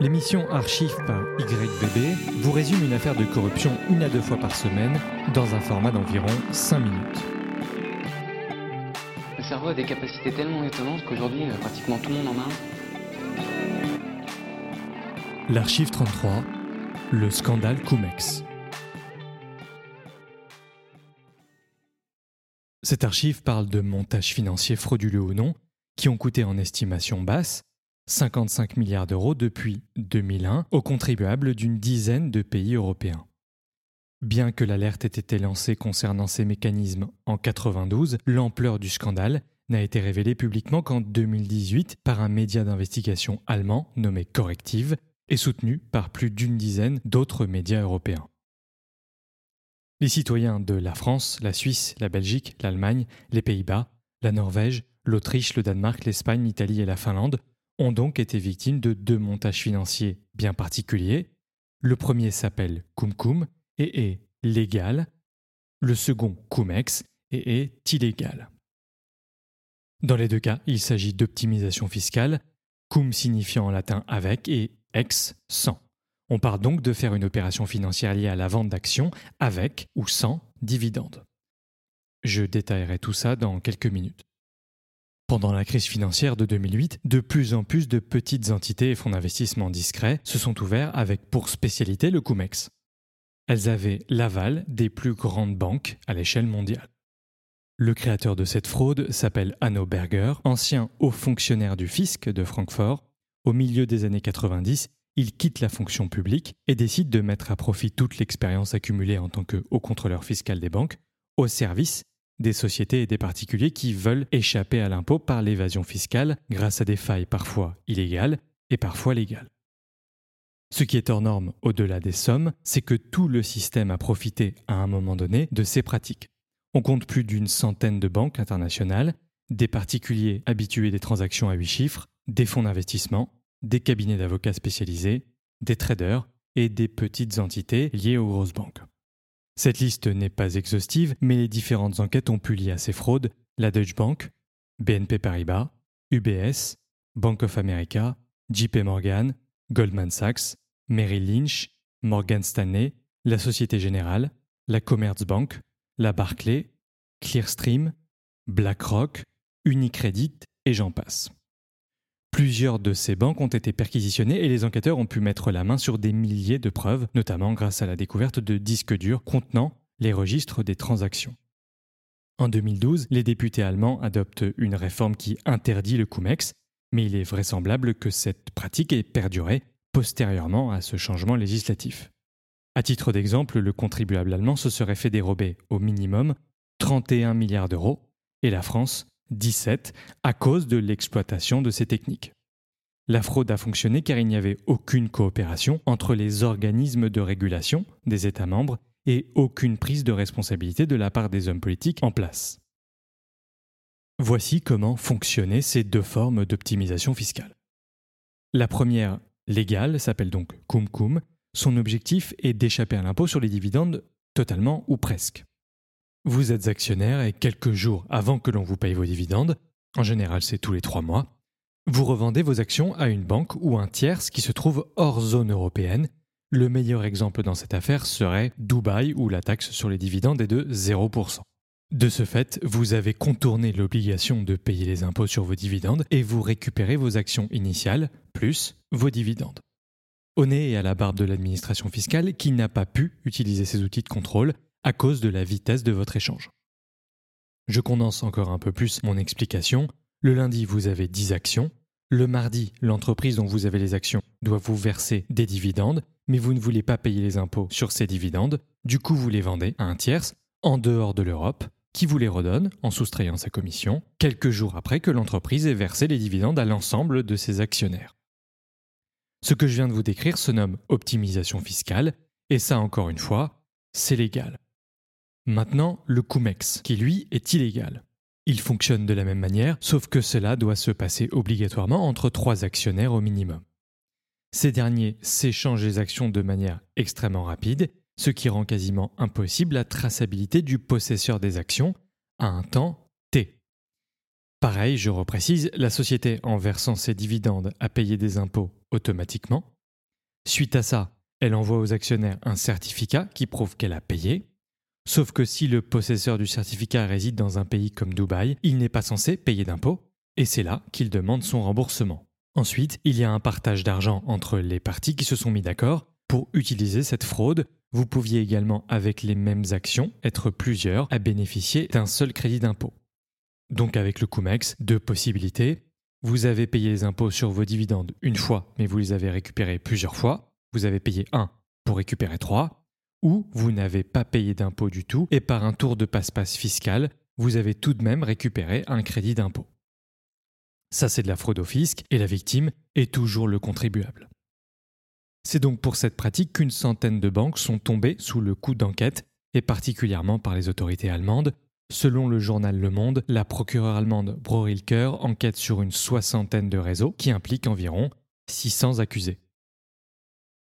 L'émission Archive par YVB vous résume une affaire de corruption une à deux fois par semaine dans un format d'environ 5 minutes. Le cerveau a des capacités tellement étonnantes qu'aujourd'hui, euh, pratiquement tout le monde en a un. L'Archive 33, le scandale Cumex. Cette archive parle de montages financiers frauduleux ou non qui ont coûté en estimation basse 55 milliards d'euros depuis 2001 aux contribuables d'une dizaine de pays européens. Bien que l'alerte ait été lancée concernant ces mécanismes en 92, l'ampleur du scandale n'a été révélée publiquement qu'en 2018 par un média d'investigation allemand nommé Corrective et soutenu par plus d'une dizaine d'autres médias européens. Les citoyens de la France, la Suisse, la Belgique, l'Allemagne, les Pays-Bas, la Norvège, l'Autriche, le Danemark, l'Espagne, l'Italie et la Finlande ont donc été victimes de deux montages financiers bien particuliers. Le premier s'appelle Cum et est légal, le second Cumex et est illégal. Dans les deux cas, il s'agit d'optimisation fiscale, cum signifiant en latin avec et ex sans. On parle donc de faire une opération financière liée à la vente d'actions avec ou sans dividende. Je détaillerai tout ça dans quelques minutes. Pendant la crise financière de 2008, de plus en plus de petites entités et fonds d'investissement discrets se sont ouverts avec pour spécialité le CUMEX. Elles avaient l'aval des plus grandes banques à l'échelle mondiale. Le créateur de cette fraude s'appelle Hanno Berger, ancien haut fonctionnaire du fisc de Francfort. Au milieu des années 90, il quitte la fonction publique et décide de mettre à profit toute l'expérience accumulée en tant que haut contrôleur fiscal des banques au service des sociétés et des particuliers qui veulent échapper à l'impôt par l'évasion fiscale grâce à des failles parfois illégales et parfois légales. Ce qui est hors norme au-delà des sommes, c'est que tout le système a profité à un moment donné de ces pratiques. On compte plus d'une centaine de banques internationales, des particuliers habitués des transactions à huit chiffres, des fonds d'investissement, des cabinets d'avocats spécialisés, des traders et des petites entités liées aux grosses banques. Cette liste n'est pas exhaustive, mais les différentes enquêtes ont pu lier à ces fraudes la Deutsche Bank, BNP Paribas, UBS, Bank of America, JP Morgan, Goldman Sachs, Merrill Lynch, Morgan Stanley, la Société Générale, la Commerzbank, la Barclay, Clearstream, BlackRock, Unicredit et j'en passe. Plusieurs de ces banques ont été perquisitionnées et les enquêteurs ont pu mettre la main sur des milliers de preuves, notamment grâce à la découverte de disques durs contenant les registres des transactions. En 2012, les députés allemands adoptent une réforme qui interdit le CUMEX, mais il est vraisemblable que cette pratique ait perduré postérieurement à ce changement législatif. À titre d'exemple, le contribuable allemand se serait fait dérober au minimum 31 milliards d'euros et la France 17 à cause de l'exploitation de ces techniques. La fraude a fonctionné car il n'y avait aucune coopération entre les organismes de régulation des États membres et aucune prise de responsabilité de la part des hommes politiques en place. Voici comment fonctionnaient ces deux formes d'optimisation fiscale. La première, légale, s'appelle donc Cum Cum. Son objectif est d'échapper à l'impôt sur les dividendes totalement ou presque. Vous êtes actionnaire et quelques jours avant que l'on vous paye vos dividendes, en général c'est tous les trois mois, vous revendez vos actions à une banque ou un tierce qui se trouve hors zone européenne. Le meilleur exemple dans cette affaire serait Dubaï où la taxe sur les dividendes est de 0%. De ce fait, vous avez contourné l'obligation de payer les impôts sur vos dividendes et vous récupérez vos actions initiales plus vos dividendes. Au nez et à la barbe de l'administration fiscale qui n'a pas pu utiliser ces outils de contrôle à cause de la vitesse de votre échange. Je condense encore un peu plus mon explication. Le lundi, vous avez 10 actions. Le mardi, l'entreprise dont vous avez les actions doit vous verser des dividendes, mais vous ne voulez pas payer les impôts sur ces dividendes. Du coup, vous les vendez à un tierce en dehors de l'Europe qui vous les redonne en soustrayant sa commission quelques jours après que l'entreprise ait versé les dividendes à l'ensemble de ses actionnaires. Ce que je viens de vous décrire se nomme optimisation fiscale, et ça encore une fois, c'est légal. Maintenant, le CUMEX, qui lui est illégal. Il fonctionne de la même manière, sauf que cela doit se passer obligatoirement entre trois actionnaires au minimum. Ces derniers s'échangent les actions de manière extrêmement rapide, ce qui rend quasiment impossible la traçabilité du possesseur des actions à un temps T. Pareil, je reprécise, la société en versant ses dividendes a payé des impôts automatiquement, Suite à ça, elle envoie aux actionnaires un certificat qui prouve qu'elle a payé. Sauf que si le possesseur du certificat réside dans un pays comme Dubaï, il n'est pas censé payer d'impôts, et c'est là qu'il demande son remboursement. Ensuite, il y a un partage d'argent entre les parties qui se sont mis d'accord pour utiliser cette fraude. Vous pouviez également, avec les mêmes actions, être plusieurs à bénéficier d'un seul crédit d'impôt. Donc avec le CUMEX, deux possibilités. Vous avez payé les impôts sur vos dividendes une fois, mais vous les avez récupérés plusieurs fois. Vous avez payé un pour récupérer trois. Ou vous n'avez pas payé d'impôt du tout et par un tour de passe-passe fiscal, vous avez tout de même récupéré un crédit d'impôt. Ça, c'est de la fraude au fisc et la victime est toujours le contribuable. C'est donc pour cette pratique qu'une centaine de banques sont tombées sous le coup d'enquête, et particulièrement par les autorités allemandes. Selon le journal Le Monde, la procureure allemande Brorilker enquête sur une soixantaine de réseaux qui impliquent environ 600 accusés.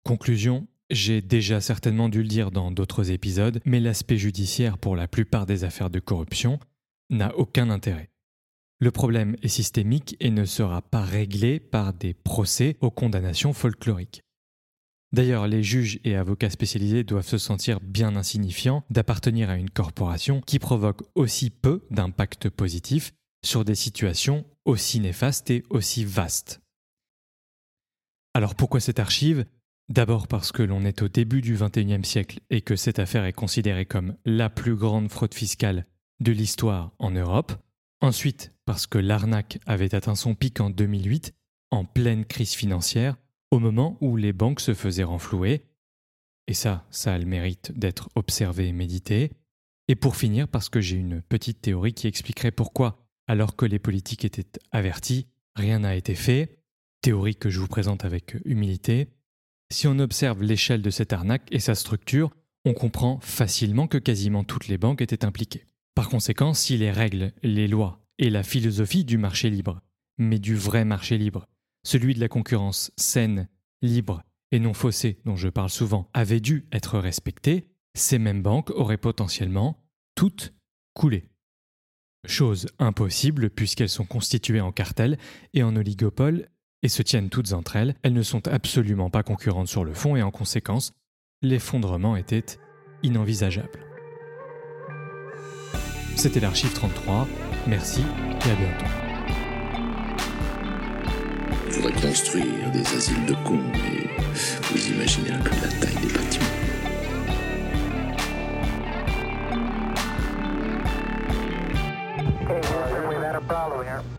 Conclusion, j'ai déjà certainement dû le dire dans d'autres épisodes, mais l'aspect judiciaire pour la plupart des affaires de corruption n'a aucun intérêt. Le problème est systémique et ne sera pas réglé par des procès aux condamnations folkloriques. D'ailleurs, les juges et avocats spécialisés doivent se sentir bien insignifiants d'appartenir à une corporation qui provoque aussi peu d'impact positif sur des situations aussi néfastes et aussi vastes. Alors pourquoi cette archive? D'abord parce que l'on est au début du XXIe siècle et que cette affaire est considérée comme la plus grande fraude fiscale de l'histoire en Europe. Ensuite, parce que l'arnaque avait atteint son pic en 2008, en pleine crise financière, au moment où les banques se faisaient renflouer. Et ça, ça a le mérite d'être observé et médité. Et pour finir, parce que j'ai une petite théorie qui expliquerait pourquoi, alors que les politiques étaient avertis, rien n'a été fait. Théorie que je vous présente avec humilité. Si on observe l'échelle de cette arnaque et sa structure, on comprend facilement que quasiment toutes les banques étaient impliquées. Par conséquent, si les règles, les lois et la philosophie du marché libre, mais du vrai marché libre, celui de la concurrence saine, libre et non faussée dont je parle souvent, avaient dû être respectés, ces mêmes banques auraient potentiellement toutes coulé. Chose impossible puisqu'elles sont constituées en cartel et en oligopole et se tiennent toutes entre elles, elles ne sont absolument pas concurrentes sur le fond et en conséquence, l'effondrement était inenvisageable. C'était l'archive 33. Merci et à bientôt. Il faudrait construire des asiles de cons, mais vous imaginez un peu la taille des bâtiments. Okay, well,